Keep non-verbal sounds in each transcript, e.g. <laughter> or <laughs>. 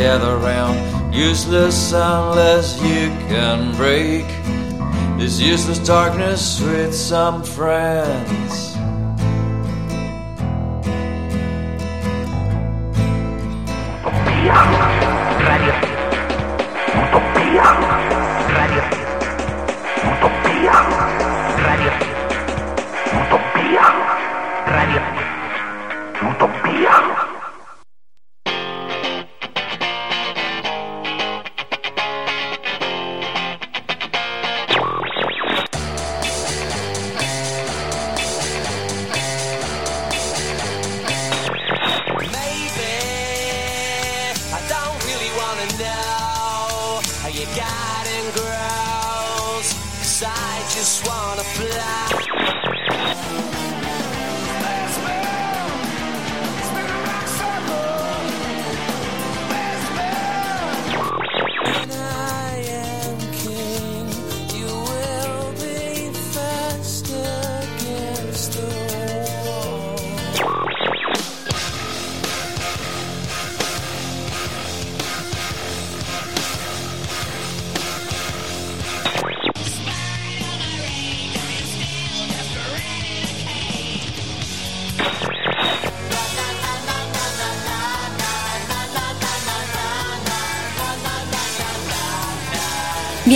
gather round. Useless unless you can break this useless darkness with some friends.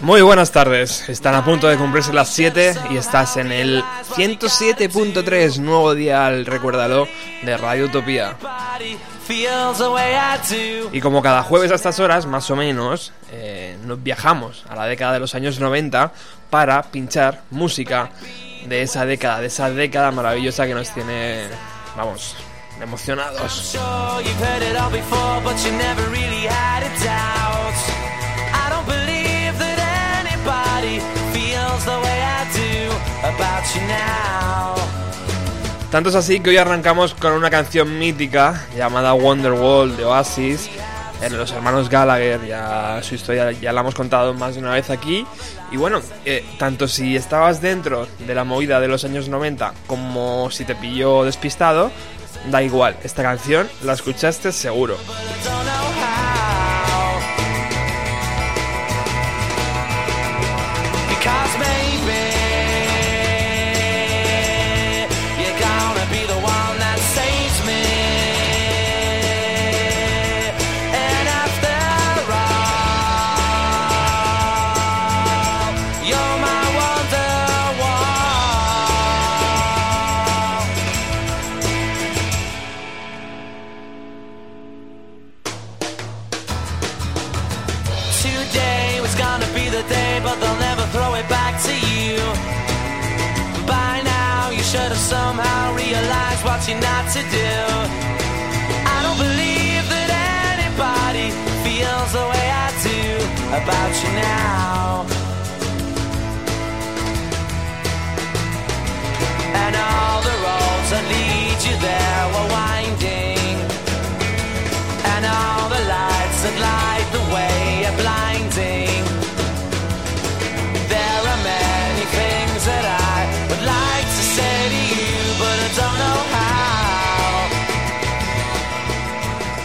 Muy buenas tardes, están a punto de cumplirse las 7 y estás en el 107.3, nuevo dial, recuérdalo, de Radio Utopía. Y como cada jueves a estas horas, más o menos, eh, nos viajamos a la década de los años 90 para pinchar música de esa década, de esa década maravillosa que nos tiene, vamos, emocionados. Tanto es así que hoy arrancamos con una canción mítica llamada Wonderwall de Oasis. En los hermanos Gallagher, ya su historia ya la hemos contado más de una vez aquí. Y bueno, eh, tanto si estabas dentro de la movida de los años 90 como si te pilló despistado, da igual, esta canción la escuchaste seguro. What you're not to do. I don't believe that anybody feels the way I do about you now. And all the roads that lead you there were winding, and all the lights that light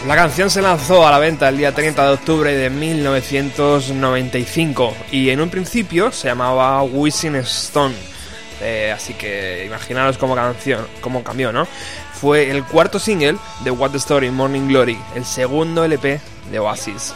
La canción se lanzó a la venta el día 30 de octubre de 1995 y en un principio se llamaba Wishing Stone. Eh, así que imaginaros cómo, canción, cómo cambió, ¿no? Fue el cuarto single de What the Story Morning Glory, el segundo LP de Oasis.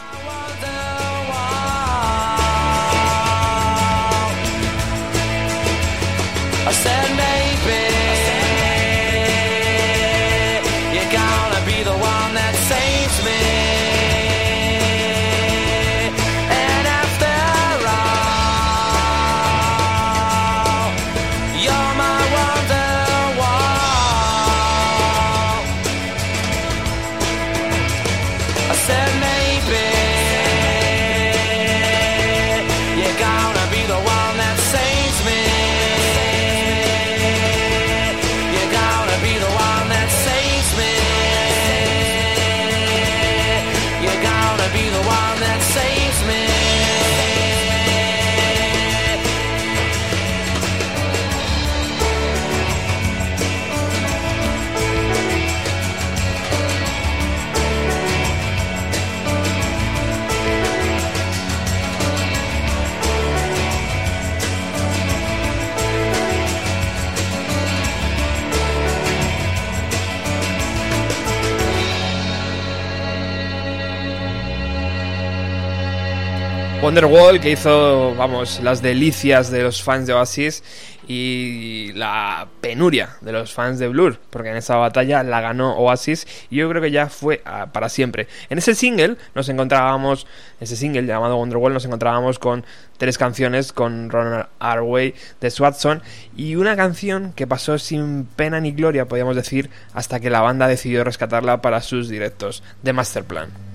Wonderwall que hizo, vamos, las delicias de los fans de Oasis y la penuria de los fans de Blur, porque en esa batalla la ganó Oasis y yo creo que ya fue ah, para siempre. En ese single nos encontrábamos, ese single llamado Wonderwall, nos encontrábamos con tres canciones con Ronald Arway de Swatson y una canción que pasó sin pena ni gloria, podríamos decir, hasta que la banda decidió rescatarla para sus directos de Masterplan.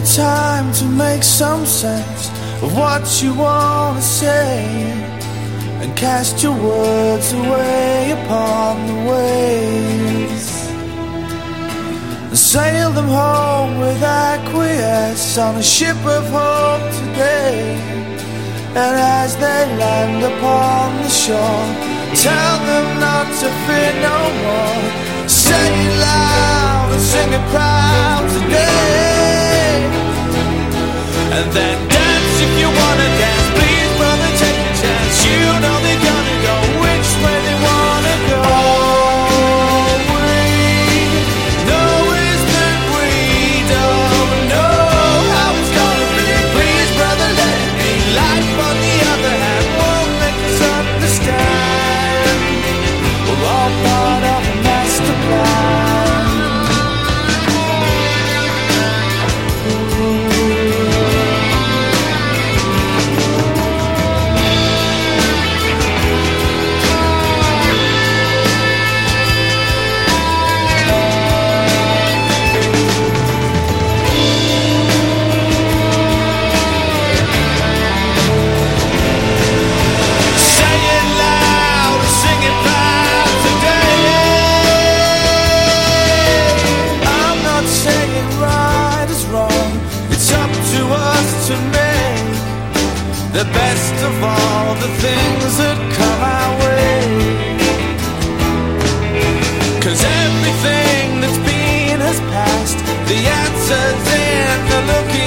The time to make some sense of what you want to say and cast your words away upon the waves and sail them home with acquiesce on a ship of hope today. And as they land upon the shore, tell them not to fear no more. Say it loud and sing it proud today. Then dance if you wanna dance. To to make the best of all the things that come our way. Cause everything that's been has passed. The answer's in the looking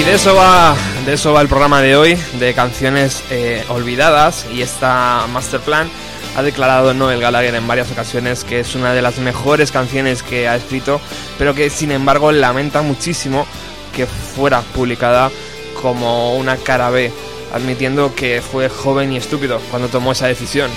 Y de eso va, de eso va el programa de hoy, de canciones eh, olvidadas. Y esta Masterplan ha declarado Noel Gallagher en varias ocasiones que es una de las mejores canciones que ha escrito, pero que sin embargo lamenta muchísimo que fuera publicada como una cara B, admitiendo que fue joven y estúpido cuando tomó esa decisión.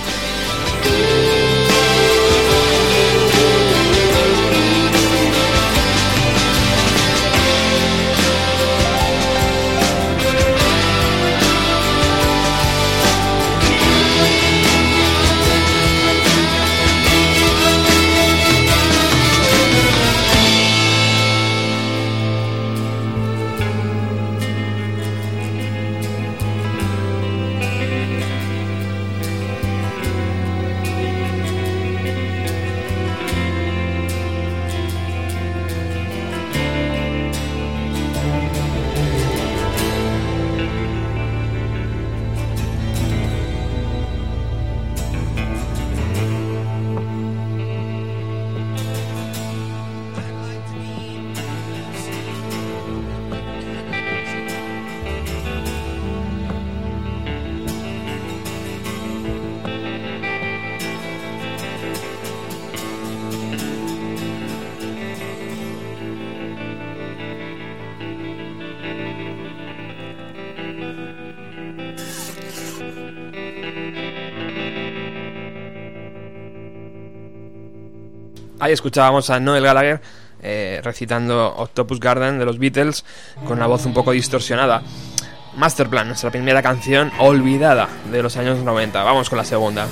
Ahí escuchábamos a Noel Gallagher eh, recitando Octopus Garden de los Beatles con una voz un poco distorsionada. Masterplan, nuestra primera canción olvidada de los años 90. Vamos con la segunda.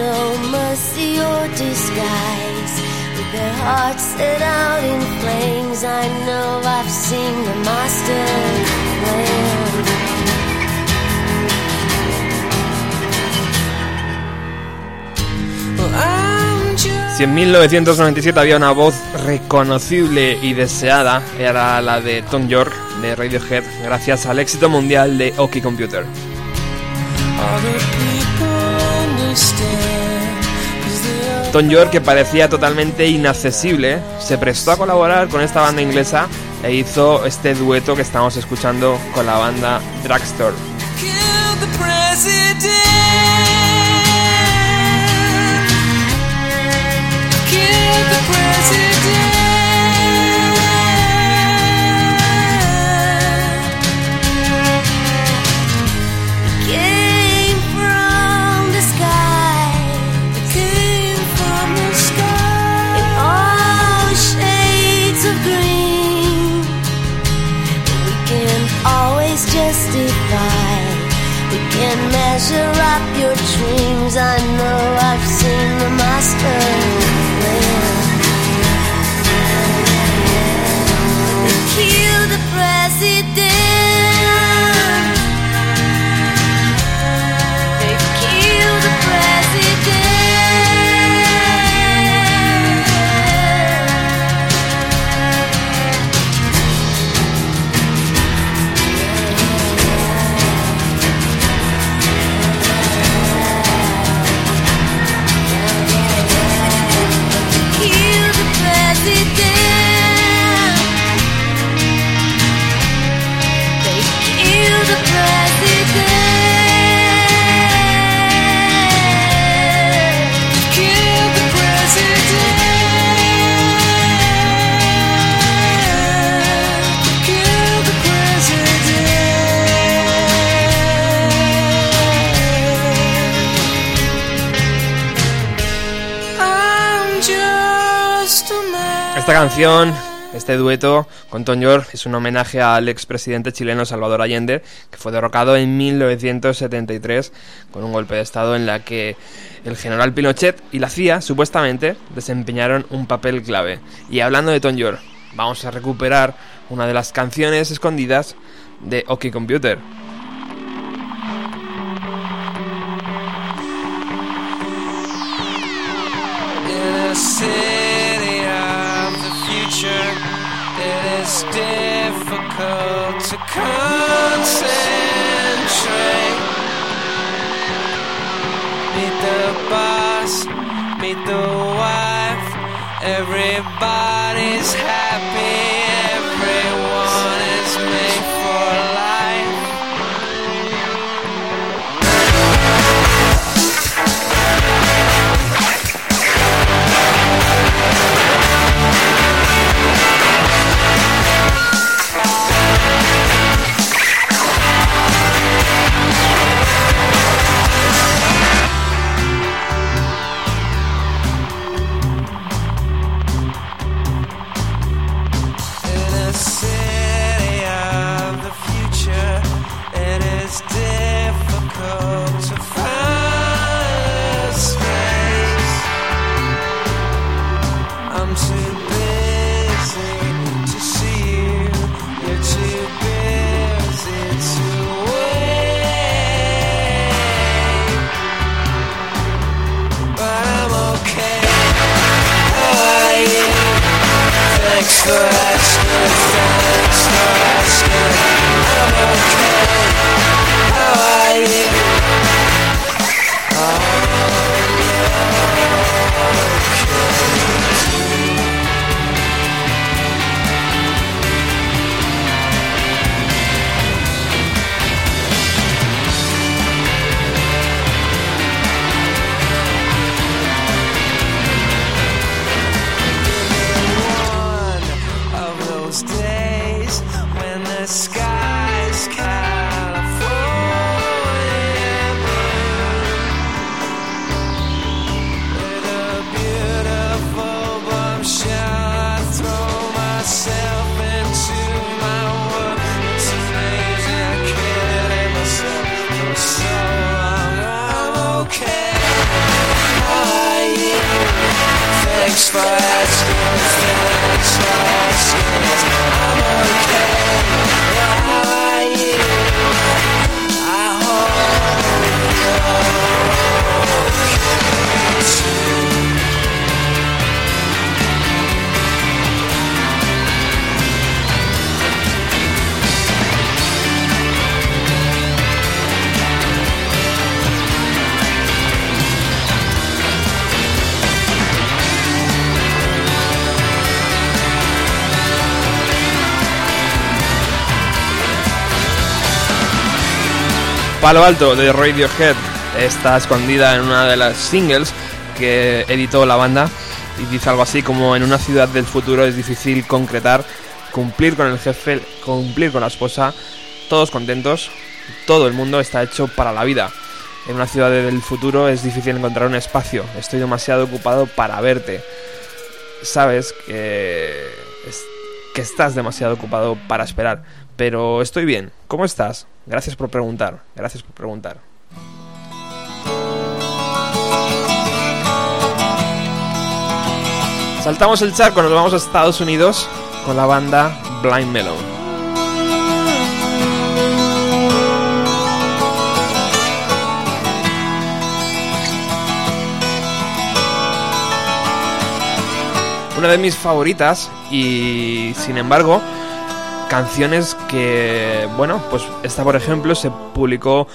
No mercy or disguise. With their hearts set out in flames, I know I've seen the master plan. Si en 1997 había una voz reconocible y deseada, era la de Tom York de Radiohead, gracias al éxito mundial de OK Computer. Tom York, que parecía totalmente inaccesible, se prestó a colaborar con esta banda inglesa e hizo este dueto que estamos escuchando con la banda Dragstore. measure canción, este dueto con Tom York es un homenaje al expresidente chileno Salvador Allende, que fue derrocado en 1973 con un golpe de estado en la que el general Pinochet y la CIA supuestamente desempeñaron un papel clave. Y hablando de Tom York, vamos a recuperar una de las canciones escondidas de OK Computer. It's difficult to concentrate. Meet the boss, meet the wife, everybody's happy. Palo Alto de Radiohead está escondida en una de las singles que editó la banda y dice algo así como en una ciudad del futuro es difícil concretar, cumplir con el jefe, cumplir con la esposa, todos contentos, todo el mundo está hecho para la vida. En una ciudad del futuro es difícil encontrar un espacio, estoy demasiado ocupado para verte. Sabes que, que estás demasiado ocupado para esperar, pero estoy bien. ¿Cómo estás? Gracias por preguntar, gracias por preguntar. Saltamos el charco, nos vamos a Estados Unidos con la banda Blind Melon. Una de mis favoritas y sin embargo canciones que, bueno, pues esta por ejemplo se publicó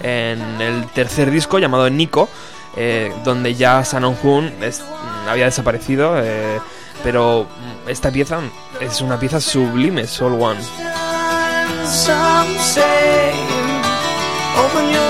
en el tercer disco llamado Nico, eh, donde ya Sanon Hoon había desaparecido, eh, pero esta pieza es una pieza sublime, Soul One. Open.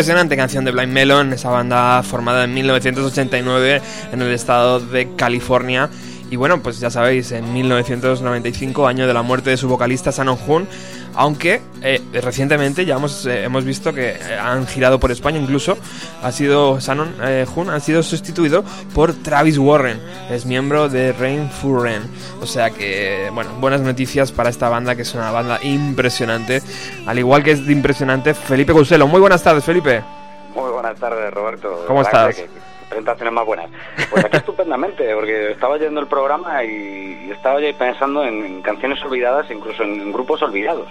Impresionante canción de Blind Melon, esa banda formada en 1989 en el estado de California. Y bueno, pues ya sabéis, en 1995, año de la muerte de su vocalista Sanon Hoon, aunque eh, recientemente ya hemos, eh, hemos visto que eh, han girado por España, incluso ha sido Sanon eh, Hoon ha sido sustituido por Travis Warren, es miembro de Rain Furren. O sea que, bueno, buenas noticias para esta banda, que es una banda impresionante, al igual que es de impresionante Felipe Couselo. Muy buenas tardes, Felipe. Muy buenas tardes, Roberto. ¿Cómo estás? que presentaciones más buenas. Pues aquí <laughs> estupendamente, porque estaba yendo el programa y, estaba pensando en, en canciones olvidadas, incluso en, en grupos olvidados.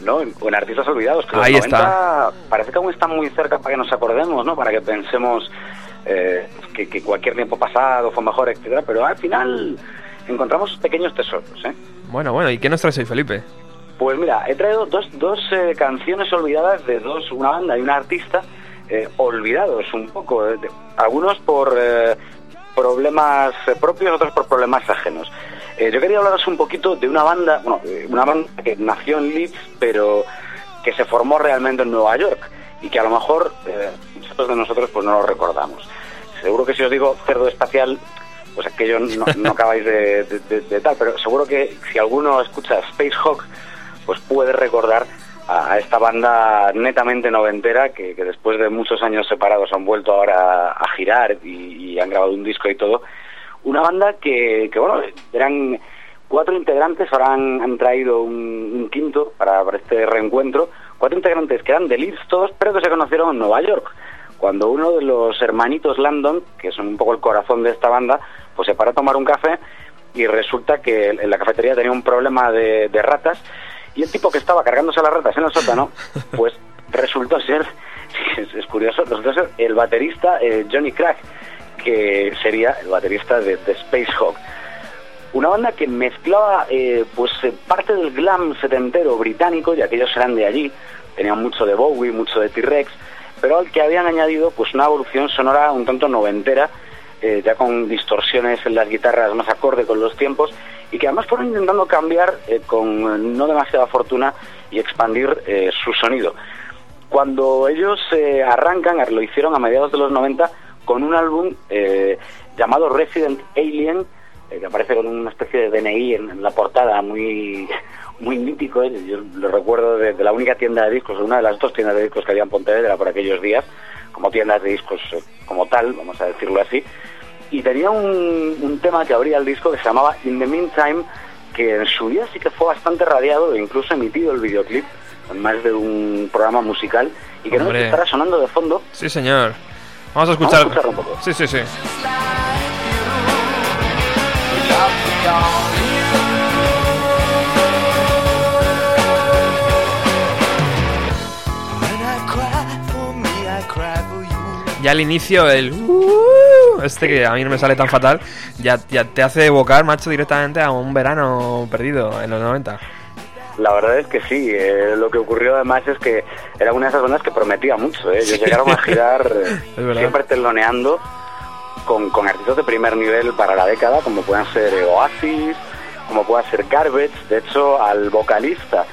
¿no? En- O en artistas olvidados, que los Ahí 90 está. parece que aún están muy cerca para que nos acordemos, ¿no? Para que pensemos eh, que, que cualquier tiempo pasado fue mejor, etcétera, pero al final encontramos pequeños tesoros, ¿eh? Bueno, bueno, ¿y qué nos traes hoy, Felipe? Pues mira, he traído dos, dos eh, canciones olvidadas de dos, una banda y un artista eh, olvidados un poco, eh, algunos por eh, problemas propios, otros por problemas ajenos. Eh, yo quería hablaros un poquito de una banda, bueno, una banda que nació en Leeds, pero que se formó realmente en Nueva York y que a lo mejor muchos de nosotros pues no lo recordamos. Seguro que si os digo cerdo espacial, pues aquello no, no acabáis de tal, pero seguro que si alguno escucha Space Hawk, pues puede recordar a, esta banda netamente noventera que, después de muchos años separados han vuelto ahora a girar y, han grabado un disco y todo. Una banda que, bueno, eran cuatro integrantes, ahora han, traído un, quinto para, este reencuentro. Cuatro integrantes que eran de Leeds todos, pero que se conocieron en Nueva York. Cuando uno de los hermanitos Landon, que son un poco el corazón de esta banda, pues se para a tomar un café y resulta que en la cafetería tenía un problema de ratas y el tipo que estaba cargándose las ratas en el sótano, <laughs> pues resultó ser, es, es curioso, resultó ser el baterista eh, Johnny Crack, que sería el baterista de, de Space Hawk. Una banda que mezclaba eh, pues eh, parte del glam setentero británico, ya que ellos eran de allí, tenían mucho de Bowie, mucho de T-Rex, pero al que habían añadido pues una evolución sonora un tanto noventera, eh, ya con distorsiones en las guitarras más acorde con los tiempos, y que además fueron intentando cambiar eh, con eh, no demasiada fortuna y expandir eh, su sonido. Cuando ellos arrancan, lo hicieron a mediados de los 90 con un álbum llamado Resident Alien, que aparece con una especie de DNI en, la portada muy muy mítico. Yo lo recuerdo de, la única tienda de discos, una de las dos tiendas de discos que había en Pontevedra por aquellos días, como tiendas de discos como tal, vamos a decirlo así. Y tenía un, un tema que abría el disco que se llamaba In the Meantime, que en su día sí que fue bastante radiado e incluso emitido el videoclip en más de un programa musical y que no Hombre. estará sonando de fondo. Sí, señor. Vamos a Vamos a escuchar. escucharlo un poco. Sí, sí, sí. Ya al inicio, el. "Uh", este que a mí no me sale tan fatal, ya, ya te hace evocar, macho, directamente a un verano perdido en los 90. La verdad es que sí, eh, lo que ocurrió además es que era una de esas bandas que prometía mucho. ¿eh? Ellos Sí. llegaron a girar <laughs> eh, siempre teloneando con, con artistas de primer nivel para la década, como puedan ser Oasis, como pueda ser Garbage. De hecho, al vocalista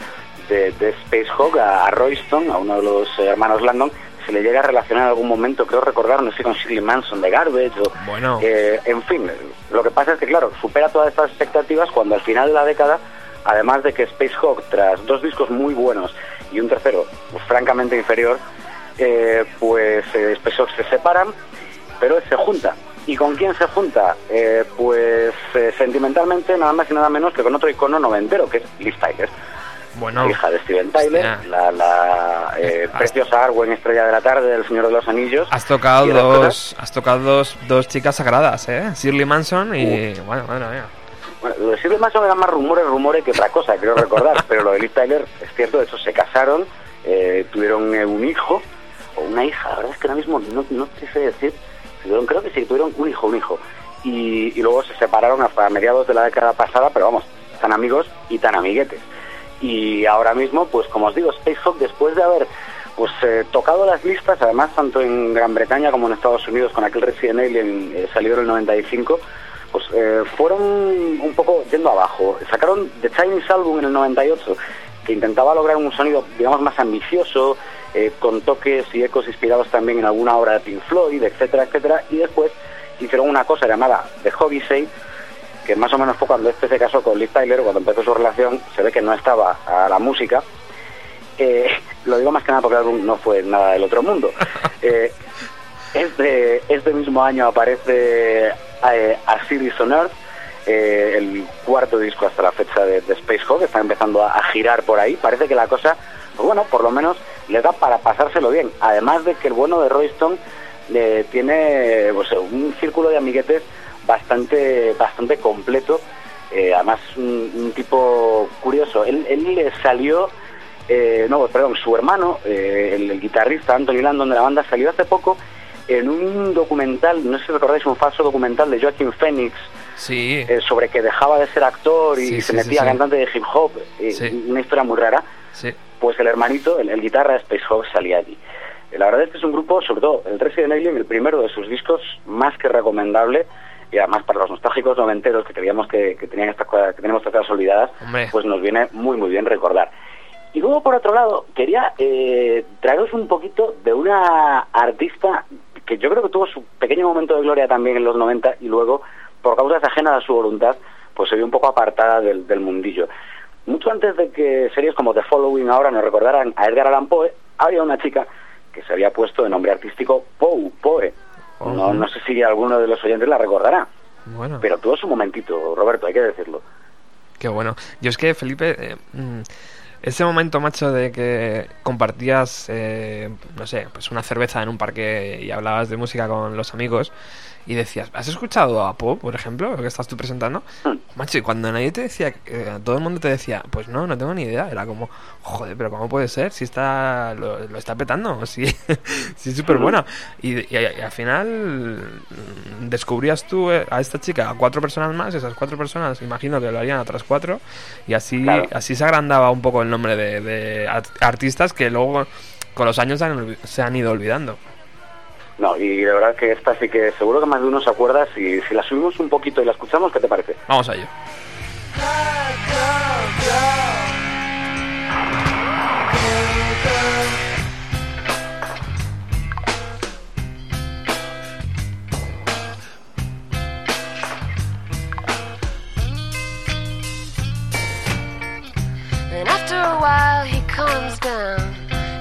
de, de Space Hawk, a, a Royston, a uno de los hermanos Landon, se le llega a relacionar en algún momento, creo recordar, no sé, con Shirley Manson de Garbage o Bueno. eh, en fin, lo que pasa es que, claro, supera todas estas expectativas cuando al final de la década, además de que Space Hawk, tras dos discos muy buenos y un tercero pues, francamente inferior, eh, pues eh, Space Hawk se separan, pero se junta. ¿Y con quién se junta? Eh, pues eh, sentimentalmente nada más y nada menos que con otro icono noventero, que es Liv Tyler, Bueno, hija de Steven Tyler, Hostia. la, la eh, Has- preciosa Arwen, estrella de la tarde, del Señor de los Anillos. has tocado dos, has tocado dos, dos chicas sagradas, ¿eh? Shirley Manson y. Bueno, madre mía. Bueno, lo de Shirley Manson era más rumores, rumores que otra cosa, creo recordar, <laughs> pero lo de Liv Tyler es cierto, de hecho se casaron, eh, tuvieron eh, un hijo o una hija, la verdad es que ahora mismo no, no te sé decir, tuvieron, creo que sí, tuvieron un hijo, un hijo, y, y luego se separaron hasta mediados de la década pasada, pero vamos, tan amigos y tan amiguetes. Y ahora mismo, pues como os digo, Space Hawk, después de haber pues eh, tocado las listas, además tanto en Gran Bretaña como en Estados Unidos con aquel Resident Alien eh, salió en el 95, pues eh, fueron un poco yendo abajo. Sacaron The Chinese Album en el 98, que intentaba lograr un sonido, digamos, más ambicioso, eh, con toques y ecos inspirados también en alguna obra de Pink Floyd, etcétera, etcétera, y después hicieron una cosa llamada The Hobby Say, que más o menos fue cuando este se casó con Liv Tyler, cuando empezó su relación, se ve que no estaba a la música. Eh, <laughs> lo digo más que nada porque el álbum no fue nada del otro mundo. <laughs> Eh, este, este mismo año aparece eh, A Series on Earth, eh, el cuarto disco hasta la fecha de, de Space Hawk, está empezando a, a girar por ahí. Parece que la cosa, pues bueno, por lo menos le da para pasárselo bien. Además de que el bueno de Royston tiene pues, un círculo de amiguetes bastante, bastante completo. Eh, además, un, un tipo curioso. Él, él le salió, eh, no, perdón, su hermano, eh, el, el guitarrista Anthony Landon de la banda, salió hace poco en un documental, no sé si recordáis, un falso documental de Joaquin Phoenix Sí. eh, sobre que dejaba de ser actor y Sí, se sí, metía cantante de hip hop. Una historia muy rara. Pues el hermanito, el, el guitarra Space Hawk salía allí. La verdad es que es un grupo, sobre todo el Resident Alien, el primero de sus discos, más que recomendable. Y además para los nostálgicos noventeros que creíamos que, que tenían estas cosas, que tenemos estas cosas olvidadas, Hombre. pues nos viene muy muy bien recordar. Y luego por otro lado, quería eh, traeros un poquito de una artista que yo creo que tuvo su pequeño momento de gloria también en los 90 y luego, por causas ajenas a su voluntad, pues se vio un poco apartada del, del mundillo. Mucho antes de que series como The Following ahora nos recordaran a Edgar Allan Poe, había una chica que se había puesto de nombre artístico Poe, Poe. No, no sé si alguno de los oyentes la recordará, Bueno. pero tuvo su momentito, Roberto, hay que decirlo. Qué bueno. Yo es que, Felipe, eh, mm, ese momento, macho, de que compartías, eh, no sé, pues una cerveza en un parque y hablabas de música con los amigos y decías, ¿has escuchado a Pop, por ejemplo, lo que estás tú presentando? Hmm. Macho, y cuando nadie te decía, eh, todo el mundo te decía, pues no, no tengo ni idea. Era como, joder, pero ¿cómo puede ser? Si está, lo, lo está petando, <laughs> si, si es súper buena. Y, y- y al final mm, descubrías tú eh, a esta chica, a cuatro personas más, esas cuatro personas, imagino que lo harían a otras cuatro, y así, Claro. así se agrandaba un poco el nombre de, de art- artistas que luego con los años se han, olvi- se han ido olvidando. No, y de verdad que esta sí que seguro que más de uno se acuerda. Si, si la subimos un poquito y la escuchamos, ¿qué te parece? Vamos a ello. And after a while he comes down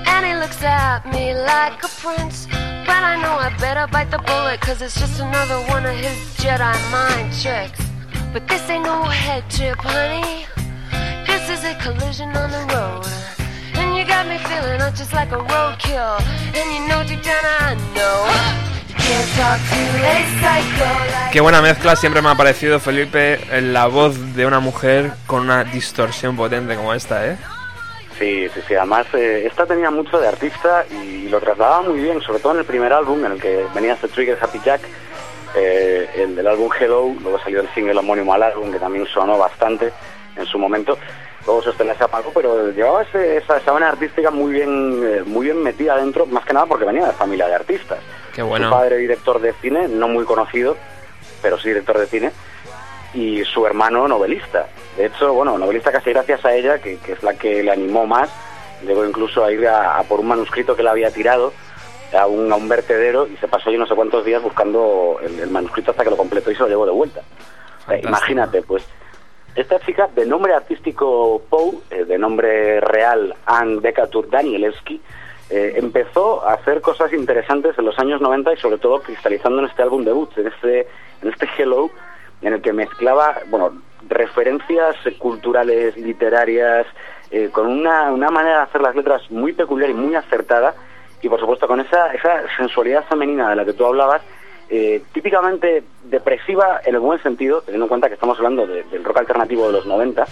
and he looks at me like a prince. But I know I better bite the bullet cause it's just another one of his Jedi mind tricks. But this ain't no head trip, honey. This is a collision on the road. And you got me feeling not just like a roadkill. And you know deep down I know. Qué buena mezcla siempre me ha parecido, Felipe, la voz de una mujer con una distorsión potente como esta, ¿eh? Sí, sí, sí. Además, eh, esta tenía mucho de artista y lo trasladaba muy bien, sobre todo en el primer álbum en el que venía este Trigger Happy Jack, eh, el del álbum Hello, luego salió el single homónimo al álbum que también sonó bastante en su momento. Luego Sostena se apagó, pero llevaba ese- esa, esa vena artística muy bien, eh, muy bien metida dentro, más que nada porque venía de familia de artistas. Qué bueno. Su padre director de cine, no muy conocido, pero sí director de cine, y su hermano novelista. De hecho, bueno, novelista casi gracias a ella, que, que es la que le animó más. Llegó incluso a ir a, a por un manuscrito que le había tirado a un, a un vertedero y se pasó yo no sé cuántos días buscando el, el manuscrito hasta que lo completó y se lo llevó de vuelta. O sea, Fantástico. imagínate, pues, esta chica de nombre artístico Poe, eh, de nombre real Anne Decatur Danielewski, eh, empezó a hacer cosas interesantes en los años 90 y sobre todo cristalizando en este álbum debut, en este, en este Hello, en el que mezclaba, bueno, referencias culturales, literarias, eh, con una, una manera de hacer las letras muy peculiar y muy acertada, y por supuesto con esa, esa sensualidad femenina de la que tú hablabas, eh, típicamente depresiva en el buen sentido, teniendo en cuenta que estamos hablando de- del rock alternativo de los 90,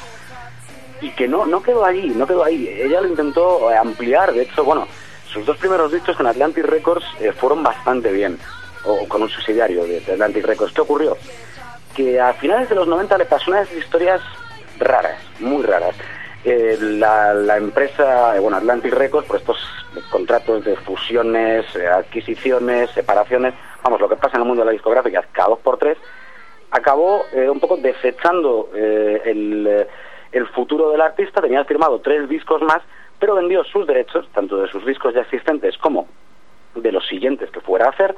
y que no, no quedó ahí, no quedó ahí. Ella lo intentó eh, ampliar, de hecho, bueno, sus dos primeros discos con Atlantic Records fueron bastante bien, o con un subsidiario de Atlantic Records. ¿Qué ocurrió? Que a finales de los 90 le pasó una de esas historias raras, muy raras. Eh, la, la empresa, eh, bueno, Atlantic Records, por estos contratos de fusiones, eh, adquisiciones, separaciones, vamos, lo que pasa en el mundo de la discográfica, cada dos por tres, acabó un poco desechando el, el futuro del artista, tenía firmado tres discos más, pero vendió sus derechos, tanto de sus discos ya existentes como de los siguientes que fuera a hacer,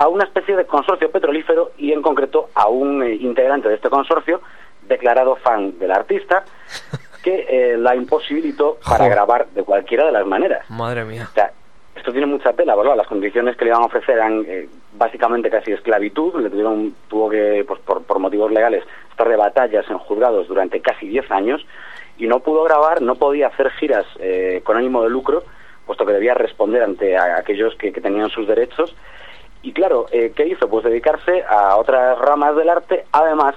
a una especie de consorcio petrolífero y en concreto a un eh, integrante de este consorcio, declarado fan del artista, <laughs> que eh, la imposibilitó para grabar de cualquiera de las maneras. Madre mía. O sea, esto tiene mucha tela, ¿verdad? Las condiciones que le iban a ofrecer eran eh, básicamente casi esclavitud, le tuvieron, tuvo que, pues, por, por motivos legales, estar de batallas en juzgados durante casi 10 años y no pudo grabar, no podía hacer giras eh, con ánimo de lucro, puesto que debía responder ante a- aquellos que, que tenían sus derechos Y claro, eh, ¿qué hizo? Pues dedicarse a otras ramas del arte, además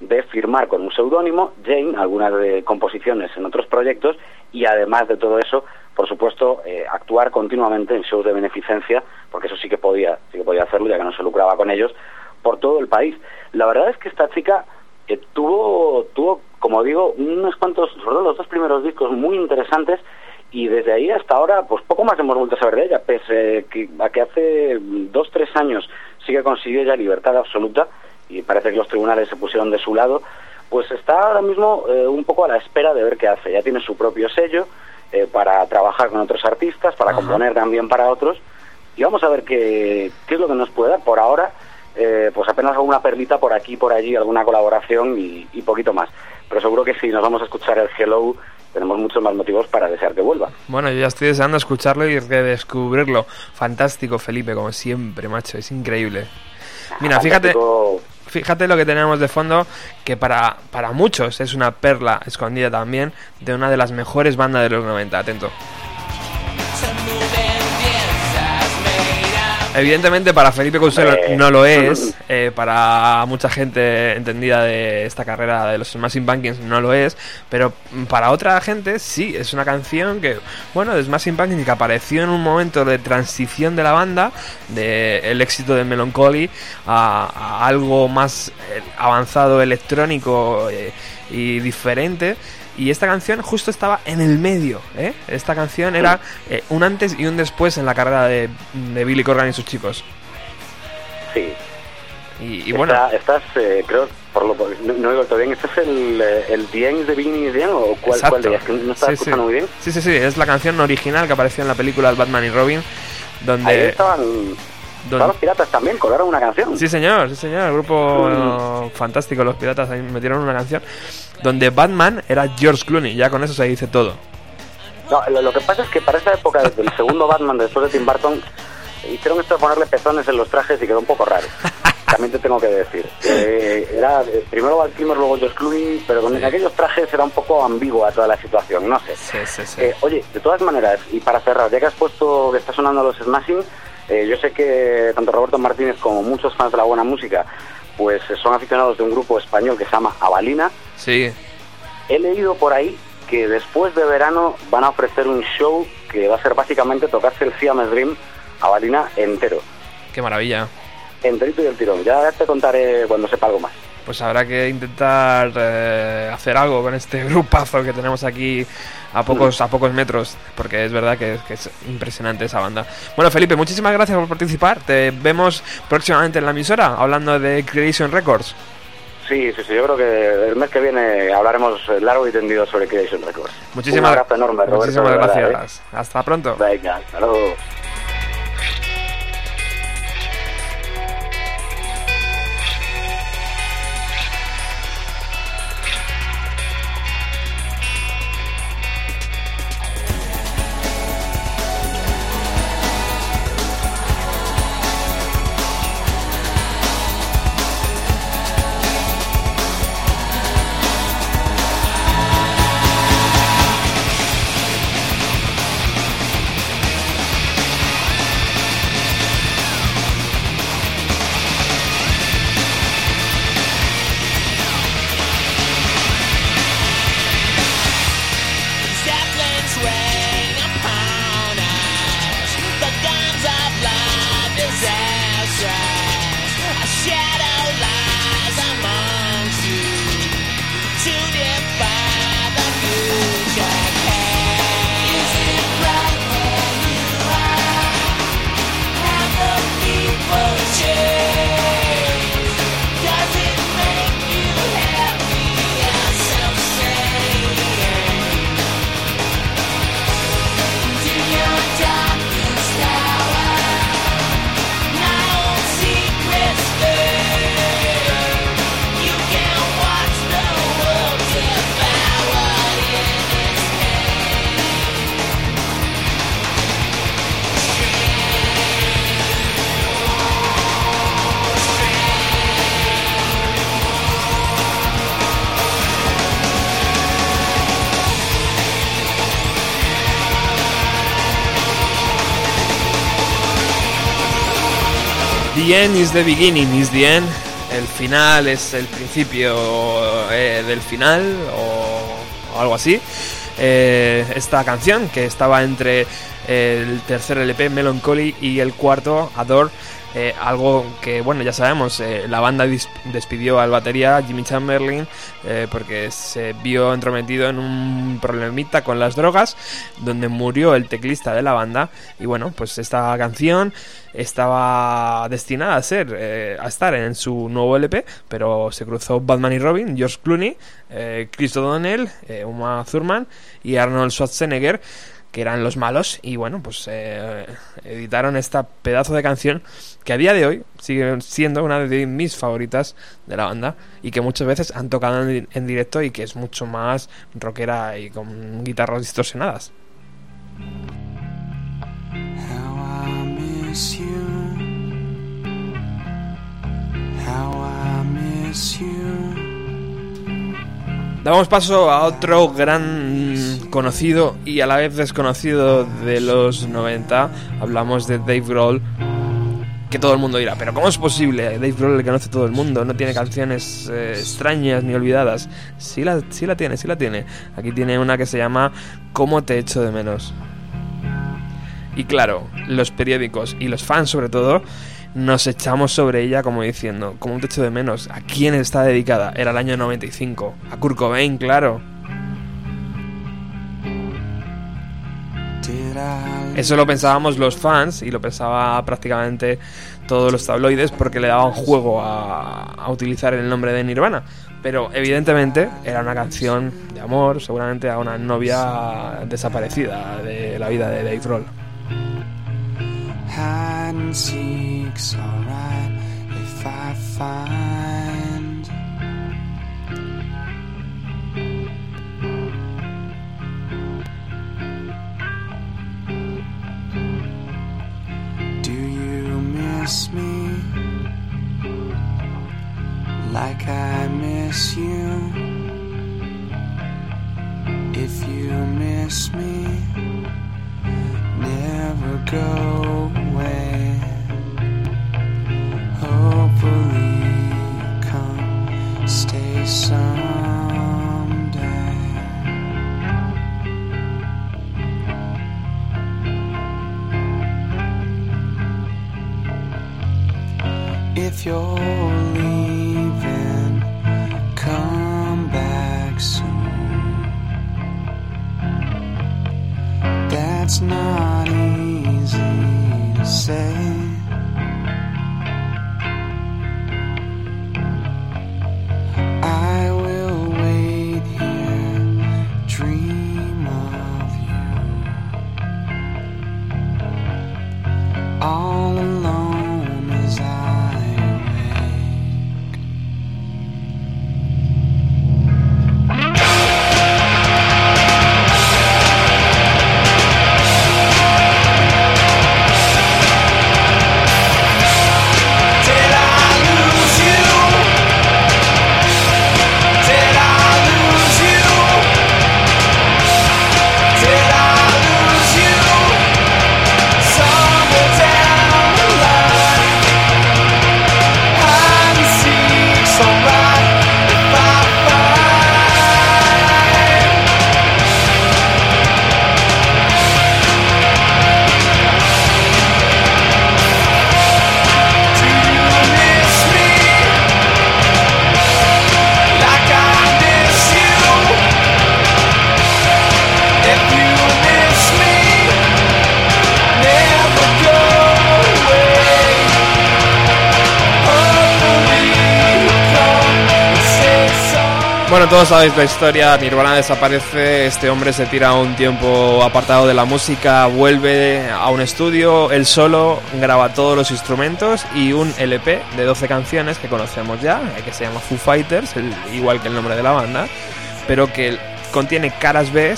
de firmar con un seudónimo, Jane, algunas composiciones en otros proyectos, y además de todo eso, por supuesto, eh, actuar continuamente en shows de beneficencia, porque eso sí que podía, sí que podía hacerlo, ya que no se lucraba con ellos, por todo el país. La verdad es que esta chica eh, tuvo, tuvo, como digo, unos cuantos, sobre todo los dos primeros discos muy interesantes, y desde ahí hasta ahora, pues poco más hemos vuelto a saber de ella, pese que, a que hace dos, tres años sí que consiguió ya libertad absoluta, y parece que los tribunales se pusieron de su lado, pues está ahora mismo eh, un poco a la espera de ver qué hace. Ya tiene su propio sello eh, para trabajar con otros artistas, para componer también para otros, y vamos a ver qué, qué es lo que nos puede dar. Por ahora, eh, pues apenas alguna perlita por aquí, por allí, alguna colaboración y, y poquito más. Pero seguro que si nos vamos a escuchar el Hello, tenemos muchos más motivos para desear que vuelva. Bueno, yo ya estoy deseando escucharlo y redescubrirlo. Fantástico, Felipe, como siempre, macho, es increíble. Mira, fíjate, fíjate lo que tenemos de fondo, que para, para muchos es una perla escondida también de una de las mejores bandas de los 90. Atento. Evidentemente para Felipe Couselo Hombre. no lo es, eh, para mucha gente entendida de esta carrera de los Smashing Pumpkins no lo es, pero para otra gente sí, es una canción que, bueno, de Smashing Pumpkins que apareció en un momento de transición de la banda, de el éxito de Melancholy a, a algo más eh, avanzado electrónico eh, y diferente. Y esta canción justo estaba en el medio, ¿eh? Esta canción era eh, un antes y un después en la carrera de, de Billy Corgan y sus chicos. Sí. Y, y bueno, estás, eh, creo, por lo no, no oigo todo bien, ¿este es el, eh, el The Beginning is the End o cuál, cuál de ellas? Que no estaba Sí, sí. escuchando muy bien. Sí, sí, sí, es la canción original que apareció en la película Batman y Robin, Ahí donde... estaban, estaban los piratas también, colgaron una canción. Sí, señor, sí, señor, el grupo eh, fantástico, los piratas, ahí metieron una canción donde Batman era George Clooney, ya con eso se dice todo. No, lo, lo que pasa es que para esa época, desde el segundo Batman, después de Tim Burton, hicieron esto de ponerle pezones en los trajes y quedó un poco raro. <laughs> También te tengo que decir. Eh, era eh, primero Val Kilmer, luego George Clooney, pero con aquellos trajes era un poco ambigua toda la situación, no sé. Sí, sí, sí. Eh, oye, de todas maneras, y para cerrar, ya que has puesto que está sonando los Smashing, eh, yo sé que tanto Roberto Martínez como muchos fans de la buena música, pues eh, son aficionados de un grupo español que se llama Avalina. Sí, He leído por ahí que después de verano van a ofrecer un show que va a ser básicamente tocarse el Siamese Dream Avalina entero, qué maravilla. enterito y del tirón. Ya te contaré cuando sepa algo más. Pues habrá que intentar eh, hacer algo con este <laughs> grupazo que tenemos aquí a pocos, a pocos metros, porque es verdad que, que es impresionante esa banda. Bueno, Felipe, muchísimas gracias por participar. Te vemos próximamente en la emisora hablando de Creation Records. Sí, sí, sí, yo creo que el mes que viene hablaremos eh, largo y tendido sobre Creation Records. Muchísimas, un abrazo enorme, Roberto. muchísimas verdad, gracias. Hasta pronto. ¿eh? Venga, hasta luego. The end is the beginning is the end. El final es el principio eh, del final o, algo así. Eh, esta canción que estaba entre el tercer LP Melancholy y el cuarto Adore. eh, algo que, bueno, ya sabemos, eh, la banda despidió al batería Jimmy Chamberlain eh, porque se vio entrometido en un problemita con las drogas, donde murió el teclista de la banda. Y bueno, pues esta canción estaba destinada a ser eh, a estar en su nuevo LP, pero se cruzó Batman y Robin, George Clooney, Chris O'Donnell, Uma Thurman y Arnold Schwarzenegger que eran los malos y bueno pues eh, editaron esta pedazo de canción que a día de hoy sigue siendo una de mis favoritas de la banda y que muchas veces han tocado en, directo y que es mucho más rockera y con guitarras distorsionadas. Damos paso a otro gran conocido y a la vez desconocido de los 90. Hablamos de Dave Grohl. Que todo el mundo dirá, pero ¿cómo es posible? Dave Grohl le conoce todo el mundo, no tiene canciones eh, extrañas ni olvidadas. Sí la, sí la tiene, sí la tiene. Aquí tiene una que se llama ¿Cómo te echo de menos? Y claro, los periódicos y los fans sobre todo nos echamos sobre ella como diciendo, como un techo de menos, ¿a quién está dedicada? Era el año 95, a Kurt Cobain, claro. Eso lo pensábamos los fans y lo pensaba prácticamente todos los tabloides porque le daban juego a, a utilizar el nombre de Nirvana. Pero evidentemente era una canción de amor, seguramente a una novia desaparecida de la vida de Dave Grohl. Hide and seek's alright if I find Do you miss me like I miss you? If you miss me, never go away. Hopefully, come stay someday. If you're leaving, come back soon. That's not say. Todos sabéis la historia, Nirvana desaparece, este hombre se tira un tiempo apartado de la música, vuelve a un estudio, él solo graba todos los instrumentos y un LP de 12 canciones que conocemos ya, eh, que se llama Foo Fighters, igual que el nombre de la banda, pero que contiene caras B,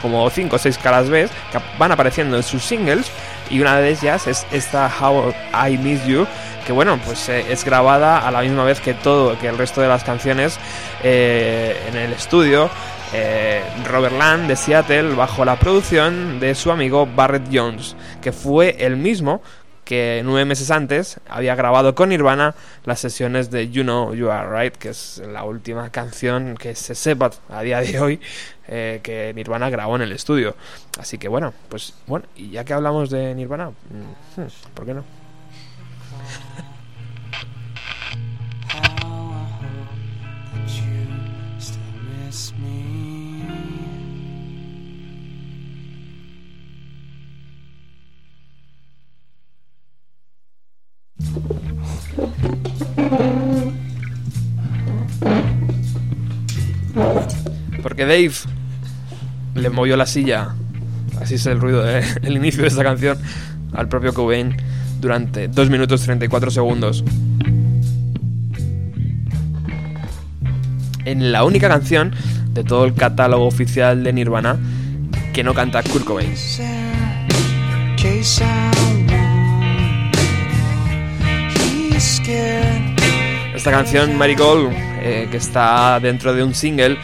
como 5 o 6 caras B, que van apareciendo en sus singles y una de ellas es esta How I Miss You, que bueno, pues eh, es grabada a la misma vez que todo, que el resto de las canciones eh, en el estudio. eh, Robert Land de Seattle bajo la producción de su amigo Barrett Jones, que fue el mismo que nueve meses antes había grabado con Nirvana las sesiones de You Know You Are Right, que es la última canción que se sepa a día de hoy que Nirvana grabó en el estudio. Así que bueno, pues bueno, y ya que hablamos de Nirvana, mm, hmm, ¿por qué no? Porque Dave le movió la silla, así es el ruido del <laughs> inicio de esta canción, al propio Cobain durante 2 minutos 34 segundos. En la única canción de todo el catálogo oficial de Nirvana que no canta Kurt Cobain. Esta canción, Marigold, eh, que está dentro de un single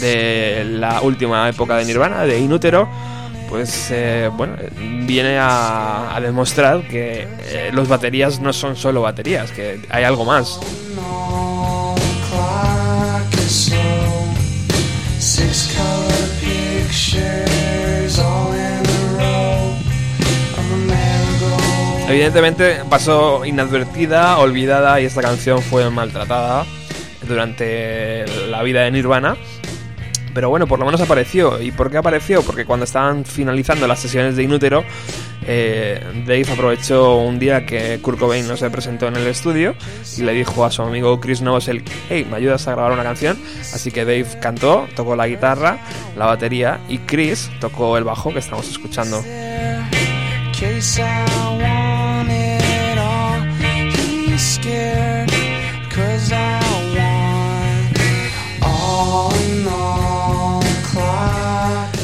de la última época de Nirvana, de Inútero, pues eh, bueno, viene a, demostrar que eh, los baterías no son solo baterías, que hay algo más. Evidentemente pasó inadvertida, olvidada y esta canción fue maltratada durante la vida de Nirvana. Pero bueno, por lo menos apareció. ¿Y por qué apareció? Porque cuando estaban finalizando las sesiones de Inútero, eh, Dave aprovechó un día que Kurt Cobain no se presentó en el estudio y le dijo a su amigo Chris Novosel, hey, ¿me ayudas a grabar una canción? Así que Dave cantó, tocó la guitarra, la batería y Chris tocó el bajo que estamos escuchando.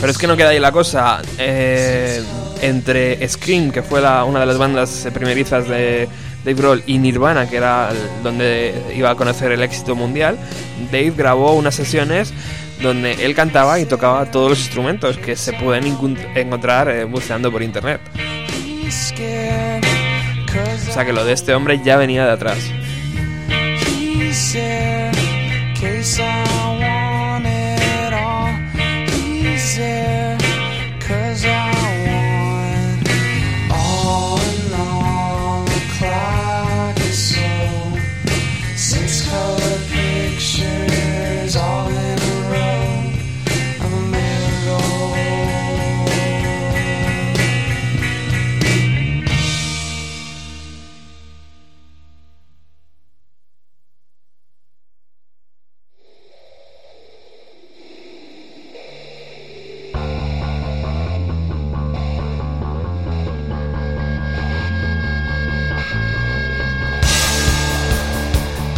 Pero es que no queda ahí la cosa. Eh, entre Scream, que fue una de las bandas primerizas de Dave Grohl, y Nirvana, que era donde iba a conocer el éxito mundial, Dave grabó unas sesiones donde él cantaba y tocaba todos los instrumentos que se pueden encontrar eh, buceando por internet. O sea que lo de este hombre ya venía de atrás.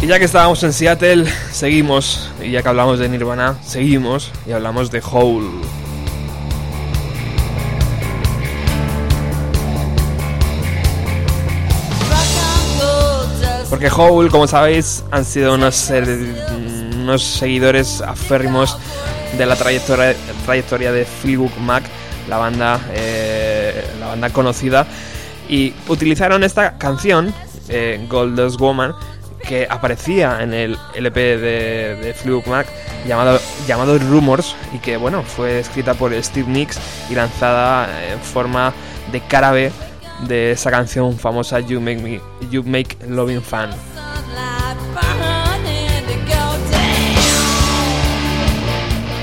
Y ya que estábamos en Seattle, seguimos. Y ya que hablamos de Nirvana, seguimos y hablamos de Hole. Porque Hole, como sabéis, han sido unos, seguidores aférrimos de la trayectoria, trayectoria de Fleetwood Mac, la banda, eh, la banda conocida, y utilizaron esta canción, eh, Goldust Woman, que aparecía en el LP de, de Fleetwood Mac llamado, llamado Rumors y que bueno fue escrita por Steve Nicks y lanzada en forma de cara B de esa canción famosa You Make Me You Make Loving Fun.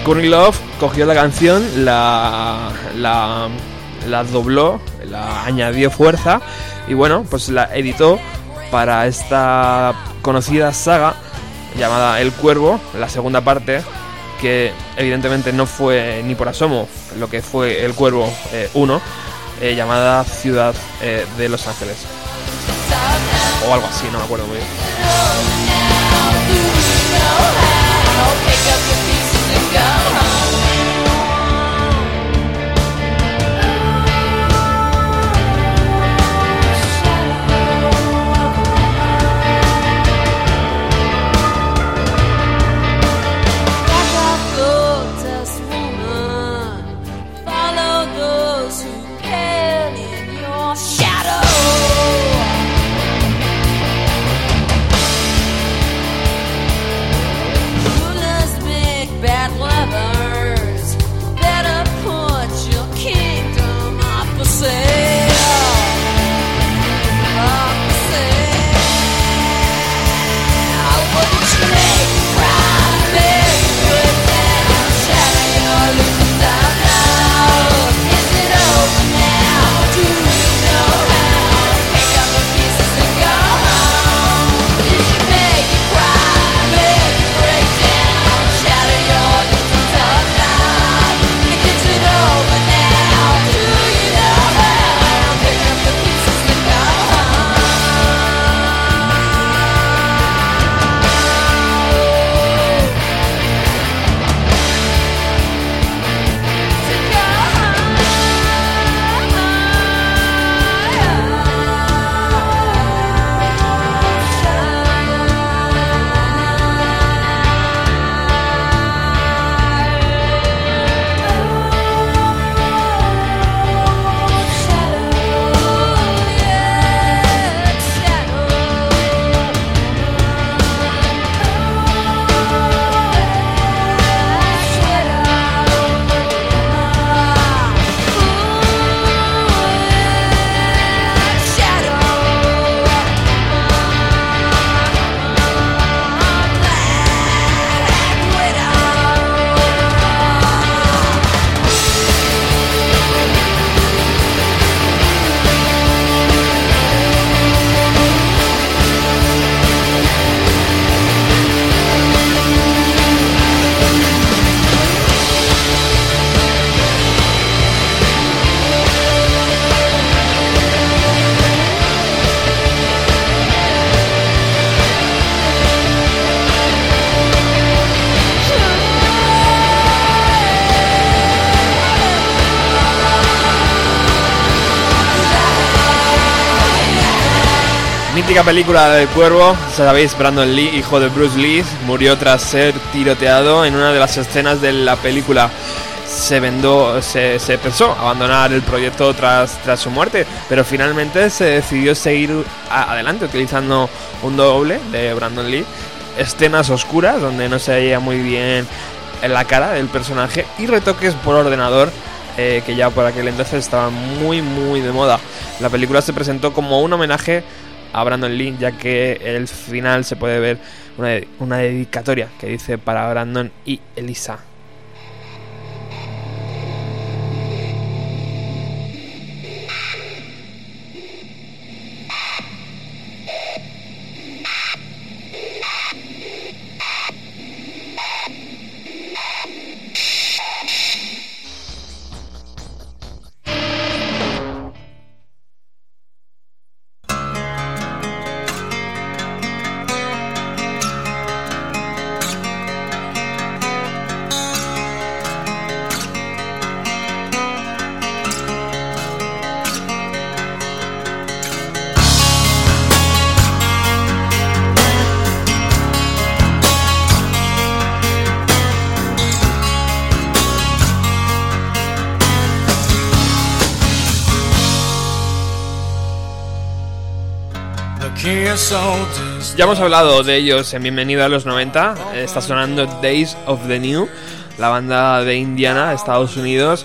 Courtney Love cogió la canción, la, la, la dobló, la añadió fuerza y bueno, pues la editó para esta conocida saga llamada El Cuervo, la segunda parte, que evidentemente no fue ni por asomo lo que fue El Cuervo 1, llamada Ciudad eh, de Los Ángeles. O algo así, no me acuerdo muy bien. Mítica película del cuervo, sabéis, Brandon Lee, hijo de Bruce Lee, murió tras ser tiroteado en una de las escenas de la película. Se vendó, se, se pensó abandonar el proyecto tras, tras su muerte, pero finalmente se decidió seguir a- adelante utilizando un doble de Brandon Lee, escenas oscuras donde no se veía muy bien en la cara del personaje y retoques por ordenador eh, que ya por aquel entonces estaban muy muy de moda. La película se presentó como un homenaje a Brandon Lee, ya que el final se puede ver una, una dedicatoria que dice para Brandon y Elisa. Ya hemos hablado de ellos en Bienvenido a los 90. eh, Está sonando Days of the New, la banda de Indiana, Estados Unidos.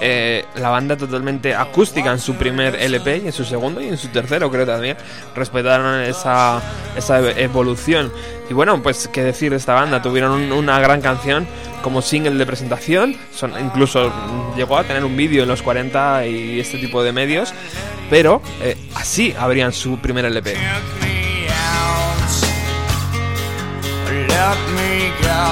Eh, la banda totalmente acústica en su primer LP y en su segundo y en su tercero creo también. Respetaron esa, esa evolución. Y bueno, pues qué decir de esta banda. Tuvieron un- una gran canción como single de presentación. Son, incluso mm, llegó a tener un vídeo en los 40 y este tipo de medios. Pero eh, así abrían su primer LP. Let me go.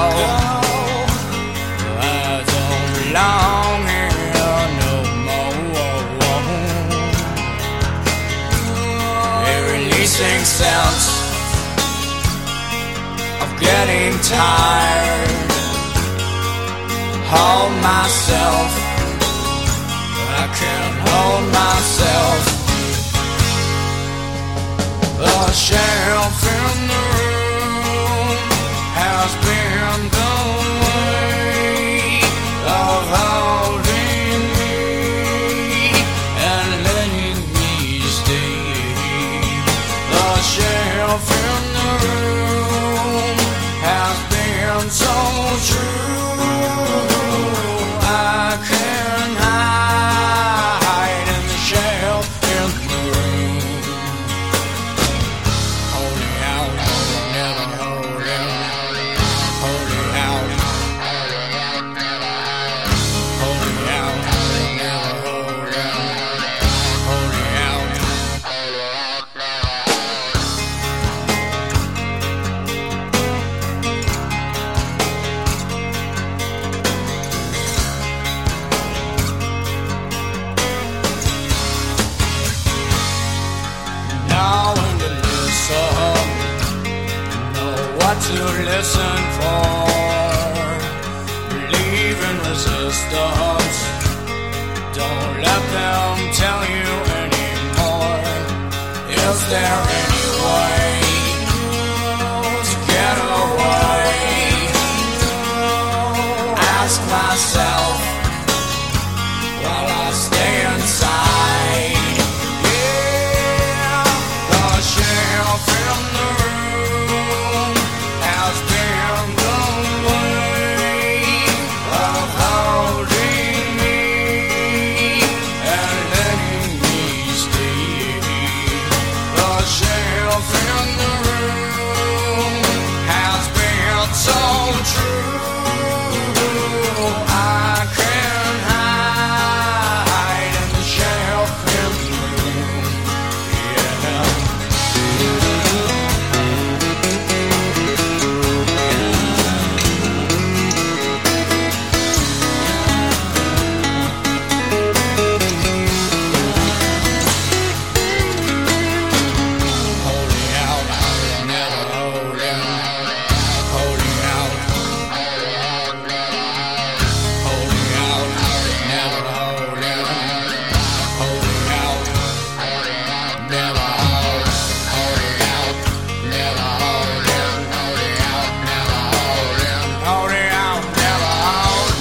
I don't belong here no more. A releasing sense of getting tired. Hold myself. I can't hold myself. The shelf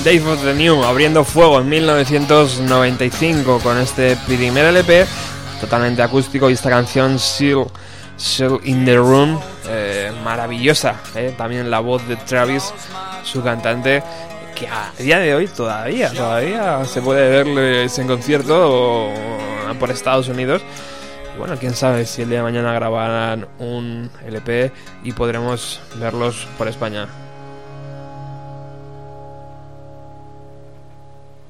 Dave of the New abriendo fuego en 1995 con este primer LP totalmente acústico y esta canción Seal, in the Room eh, maravillosa eh, también la voz de Travis su cantante que a día de hoy todavía todavía se puede verles en concierto por Estados Unidos bueno, quién sabe si el día de mañana grabarán un LP y podremos verlos por España.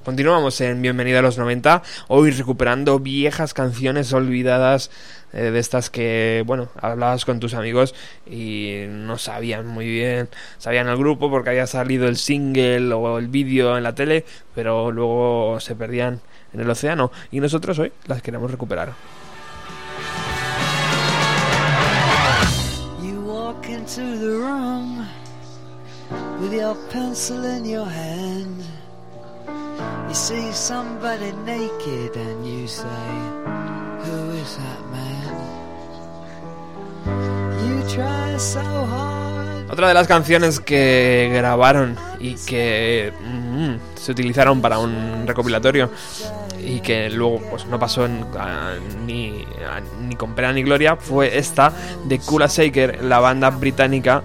Continuamos en Bienvenida a los 90, hoy recuperando viejas canciones olvidadas eh, de estas que, bueno, hablabas con tus amigos y no sabían muy bien, sabían el grupo porque había salido el single o el vídeo en la tele, pero luego se perdían en el océano y nosotros hoy las queremos recuperar. You. You see somebody naked and you say, Who is that man? You try so hard. Otra de las canciones que grabaron y que mm, se utilizaron para un recopilatorio y que luego pues no pasó en- ni, ni con pena ni gloria fue esta de Kula Shaker, la banda británica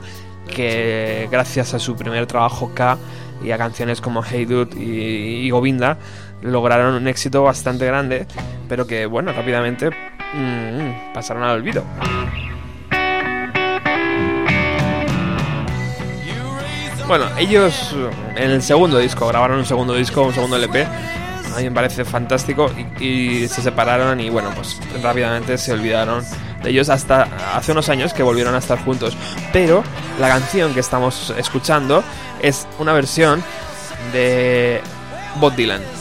que gracias a su primer trabajo K y a canciones como Hey Dude y, y Govinda lograron un éxito bastante grande, pero que bueno, rápidamente mm, pasaron al olvido. Bueno, ellos eh, en el segundo disco, grabaron un segundo disco, un segundo LP. A mí me parece fantástico y, y se separaron y bueno, pues rápidamente se olvidaron ellos hasta hace unos años que volvieron a estar juntos. Pero la canción que estamos escuchando es una versión de Bob Dylan.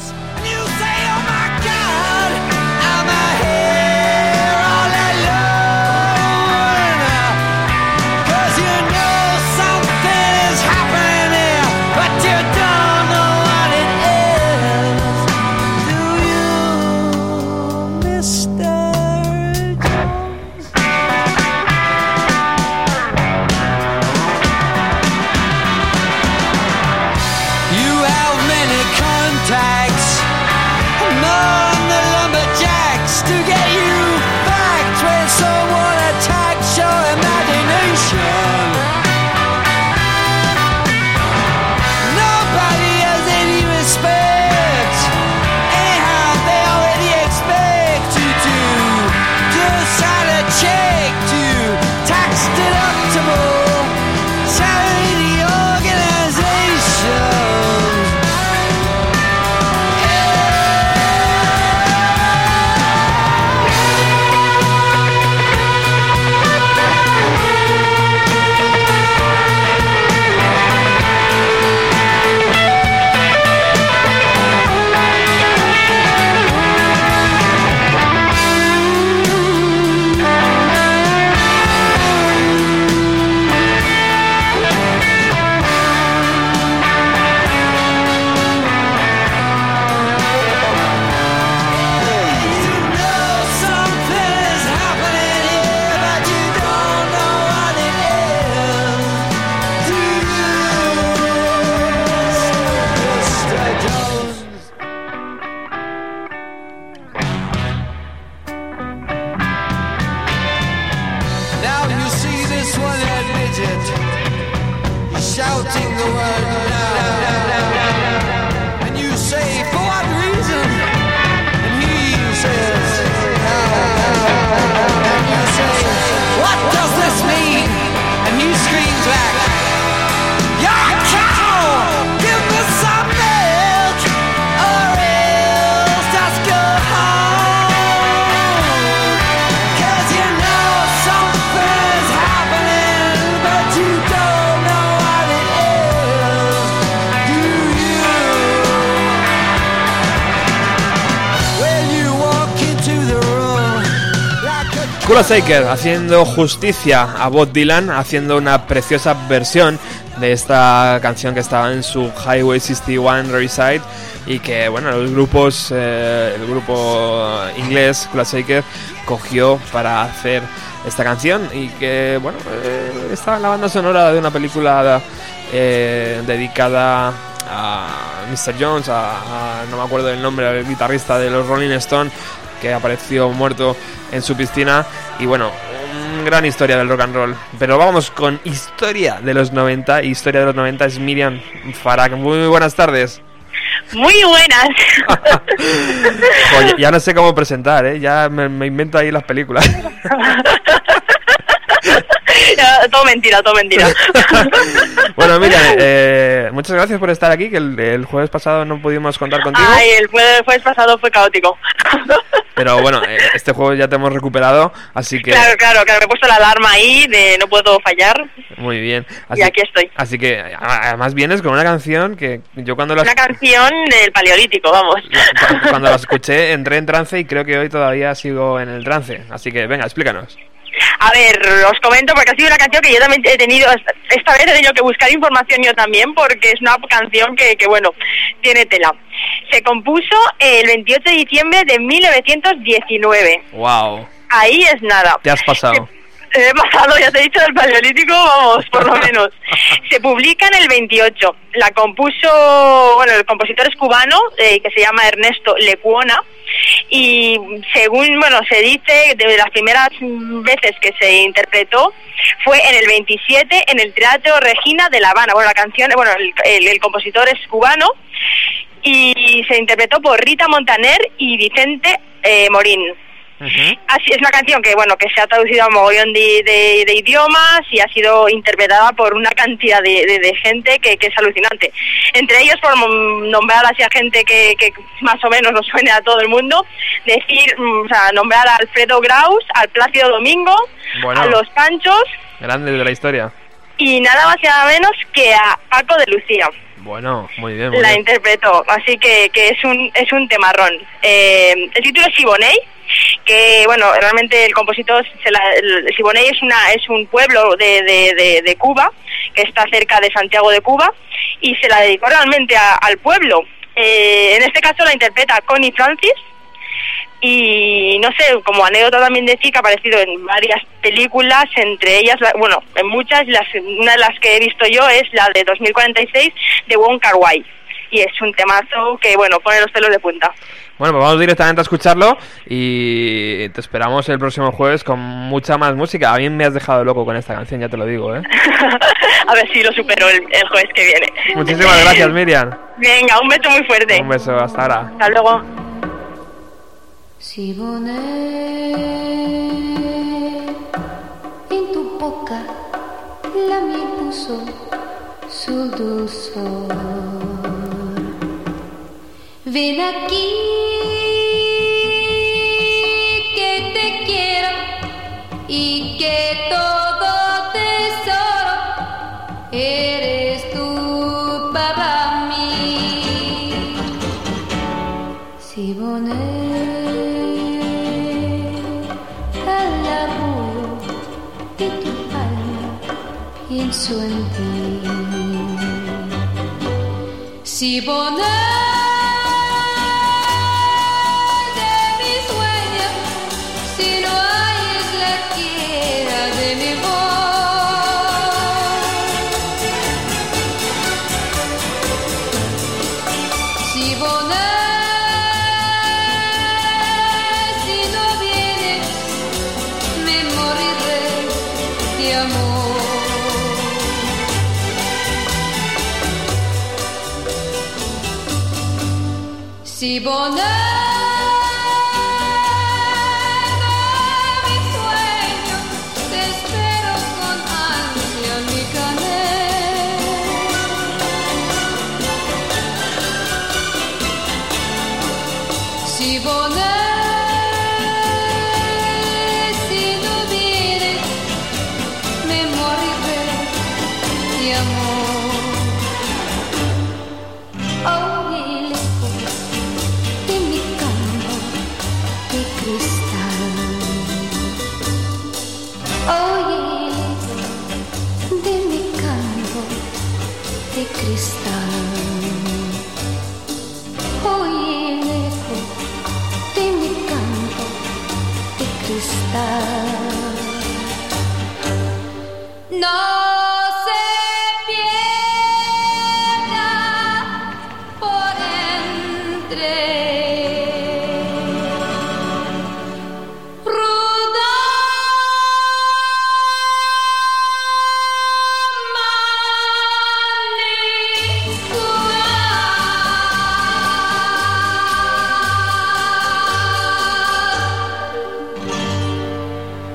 Haciendo justicia a Bob Dylan, haciendo una preciosa versión de esta canción que estaba en su Highway 61 Revisite y que bueno los grupos eh, el grupo inglés Kula Shaker cogió para hacer esta canción y que bueno eh, estaba en la banda sonora de una película eh, dedicada a Mr. Jones, a, no me acuerdo del nombre, al guitarrista de los Rolling Stone, que apareció muerto en su piscina. Y bueno, gran historia del rock and roll. Pero vamos con historia de los 90. Historia de los 90 es Miriam Farag. Muy buenas tardes. Muy buenas. <laughs> Ya no sé cómo presentar, ¿eh? Ya me, me invento ahí las películas. <laughs> <laughs> Todo mentira, todo mentira. <laughs> bueno, Miriam, <laughs> eh, muchas gracias por estar aquí, que el, el jueves pasado no pudimos contar contigo. Ay, el jueves, pasado fue caótico. Pero bueno, eh, este juego ya te hemos recuperado, así que Claro, claro, claro. Me he puesto la alarma ahí de no puedo fallar. muy bien. Así, Y aquí estoy. Así que además vienes con una canción que yo cuando la, Una canción del paleolítico, vamos. cu- cuando la escuché entré en trance y creo que hoy todavía sigo en el trance. Así que venga, explícanos. A ver, os comento porque ha sido una canción que yo también he tenido, esta vez he tenido que buscar información yo también porque es una canción que, que bueno, tiene tela. Se compuso el 28 de diciembre de 1919. Wow, Ahí es nada. te has pasado. He pasado, ya te he dicho, del paleolítico, vamos, por lo menos. <laughs> Se publica en el 28. La compuso, bueno, el compositor es cubano, eh, que se llama Ernesto Lecuona. Y según, bueno, se dice, de las primeras veces que se interpretó, fue en el 27 en el Teatro Regina de La Habana. Bueno, la canción, bueno, el compositor es cubano y se interpretó por Rita Montaner y Vicente eh, Morín. Así es una canción que bueno que se ha traducido a un mogollón de, de- de idiomas y ha sido interpretada por una cantidad de, gente que, que es alucinante. Entre ellos, por nombrar así a gente que, que más o menos nos suene a todo el mundo, decir, mm, o sea, nombrar a Alfredo Graus, al Plácido Domingo, Bueno. a los Panchos Grande de la historia. y nada más y nada menos que a Paco de Lucía Bueno, muy bien. Muy la bien. interpretó, así que, que es un es un temarrón. Eh, el título es Siboney, que bueno, realmente el compositor, se la, el- Siboney es una es un pueblo de, de, de, de Cuba, que está cerca de Santiago de Cuba, y se la dedicó realmente a- al pueblo. Eh, en este caso la interpreta Connie Francis, y no sé, como anécdota también decir que ha aparecido en varias películas, entre ellas, la- bueno, en muchas, las, una de las que he visto yo es la de 2046 de Wong Kar Wai. Y es un temazo que, bueno, pone los pelos de punta. Bueno, pues vamos directamente a escucharlo y te esperamos el próximo jueves con mucha más música. A mí me has dejado loco con esta canción, ya te lo digo, ¿eh? <laughs> a ver si lo supero el, el jueves que viene. Muchísimas gracias, Miriam. Venga, un beso muy fuerte. Un beso, hasta ahora. Hasta luego. Siboney, en tu boca la miel puso su dulzor. Ven aquí, que te quiero y que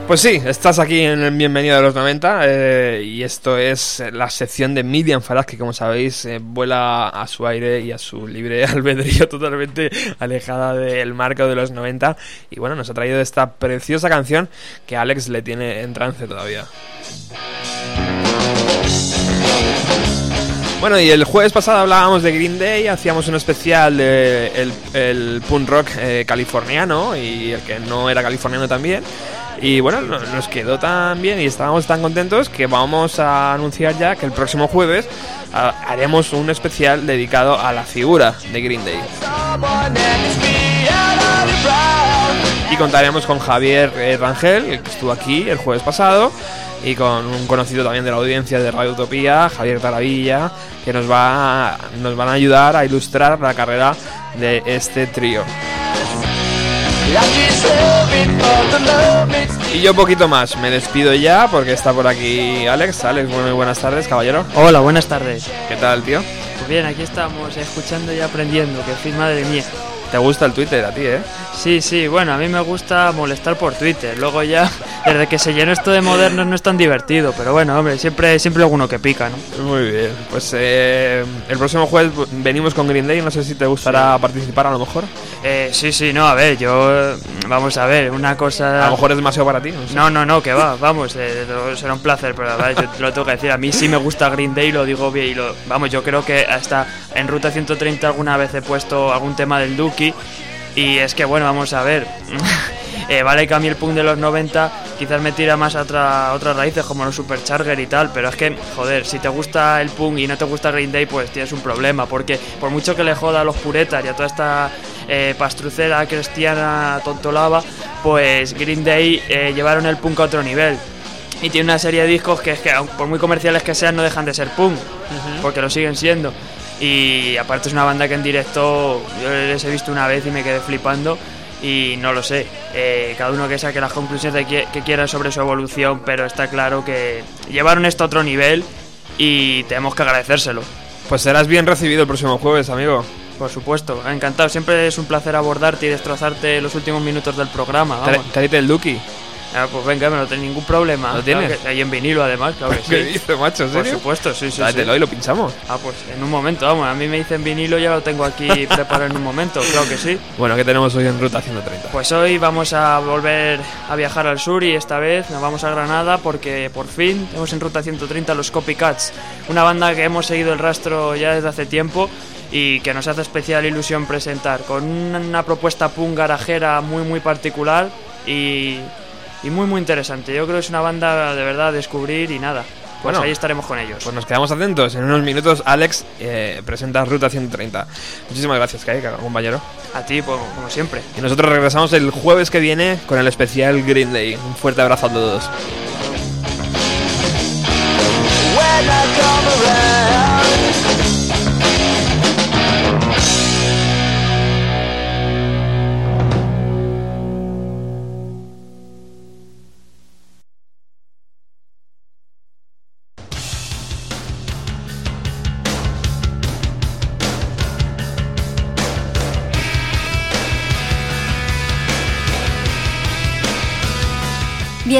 Pues sí, estás aquí en el Bienvenido de los 90 eh, y esto es la sección de Miriam Farad que como sabéis eh, vuela a su aire y a su libre <laughs> albedrío totalmente alejada del marco de los 90 y bueno, nos ha traído esta preciosa canción que Alex le tiene en trance todavía. Bueno, y el jueves pasado hablábamos de Green Day, hacíamos un especial de punk rock eh, californiano y el que no era californiano también. Y bueno, no- nos quedó tan bien y estábamos tan contentos que vamos a anunciar ya que el próximo jueves ah, haremos un especial dedicado a la figura de Green Day. Y contaremos con Javier eh, Rangel, que estuvo aquí el jueves pasado, y con un conocido también de la audiencia de Radio Utopía, Javier Taravilla, que nos, va nos van a ayudar a ilustrar la carrera de este trío. Y yo poquito más, me despido ya porque está por aquí Alex. Alex, muy buenas tardes, caballero. Hola, buenas tardes. ¿Qué tal, tío? Pues bien, aquí estamos escuchando y aprendiendo, que fin madre mía. ¿Te gusta el Twitter a ti, eh? Sí, sí, bueno, a mí me gusta molestar por Twitter. Luego ya, <laughs> desde que se llenó esto de modernos no es tan divertido, pero bueno, hombre, siempre, siempre alguno que pica, ¿no? Muy bien, pues eh, el próximo jueves venimos con Green Day, no sé si te gustará participar a lo mejor. Eh, sí, sí, no, a ver, yo, vamos a ver, una cosa... A lo mejor es demasiado para ti, no sé. No, no, no, que va, vamos, eh, será un placer, pero la verdad yo te lo tengo que decir, a mí sí me gusta Green Day, lo digo bien, y lo, vamos, yo creo que hasta en Ruta 130 alguna vez he puesto algún tema del Duki, y es que bueno, vamos a ver, <laughs> eh, vale que a mí el punk de los 90 quizás me tira más a otra, otras raíces como los Supercharger y tal, pero es que, joder, si te gusta el punk y no te gusta Green Day, pues tienes un problema, porque por mucho que le joda a los puretas y a toda esta eh, pastrucera cristiana tontolaba, pues Green Day eh, llevaron el punk a otro nivel. Y tiene una serie de discos que es que, por muy comerciales que sean, no dejan de ser punk, porque lo siguen siendo. Y aparte es una banda que en directo yo les he visto una vez y me quedé flipando. Y no lo sé, eh, cada uno que saque las conclusiones de que, que quiera sobre su evolución, pero está claro que llevaron esto a otro nivel y tenemos que agradecérselo. Pues serás bien recibido el próximo jueves, amigo. Por supuesto, encantado. Siempre es un placer abordarte y destrozarte los últimos minutos del programa. Vamos. Tráete el Duki. Ah, pues venga, no tengo ningún problema. ¿Lo Claro tienes? que- ahí en vinilo, además, claro que <laughs> sí. ¿Qué dices, macho? ¿En Por serio? supuesto, sí, sí. Tráetelo sí. y lo pinchamos. Ah, pues en un momento, vamos. A mí me dicen vinilo, ya lo tengo aquí <laughs> preparado en un momento, claro que sí. Bueno, ¿qué tenemos hoy en Ruta 130? Pues hoy vamos a volver a viajar al sur y esta vez nos vamos a Granada porque por fin tenemos en Ruta 130 los Copycats, una banda que hemos seguido el rastro ya desde hace tiempo y que nos hace especial ilusión presentar con una propuesta punk garajera muy muy particular y, y muy muy interesante. Yo creo que es una banda de verdad a descubrir y nada. Pues Bueno. ahí estaremos con ellos. Pues nos quedamos atentos. En unos minutos Alex eh, presenta Ruta 130. Muchísimas gracias, Kai, compañero. A ti, pues, como siempre. Y nosotros regresamos el jueves que viene con el especial Green Day. Un fuerte abrazo a todos.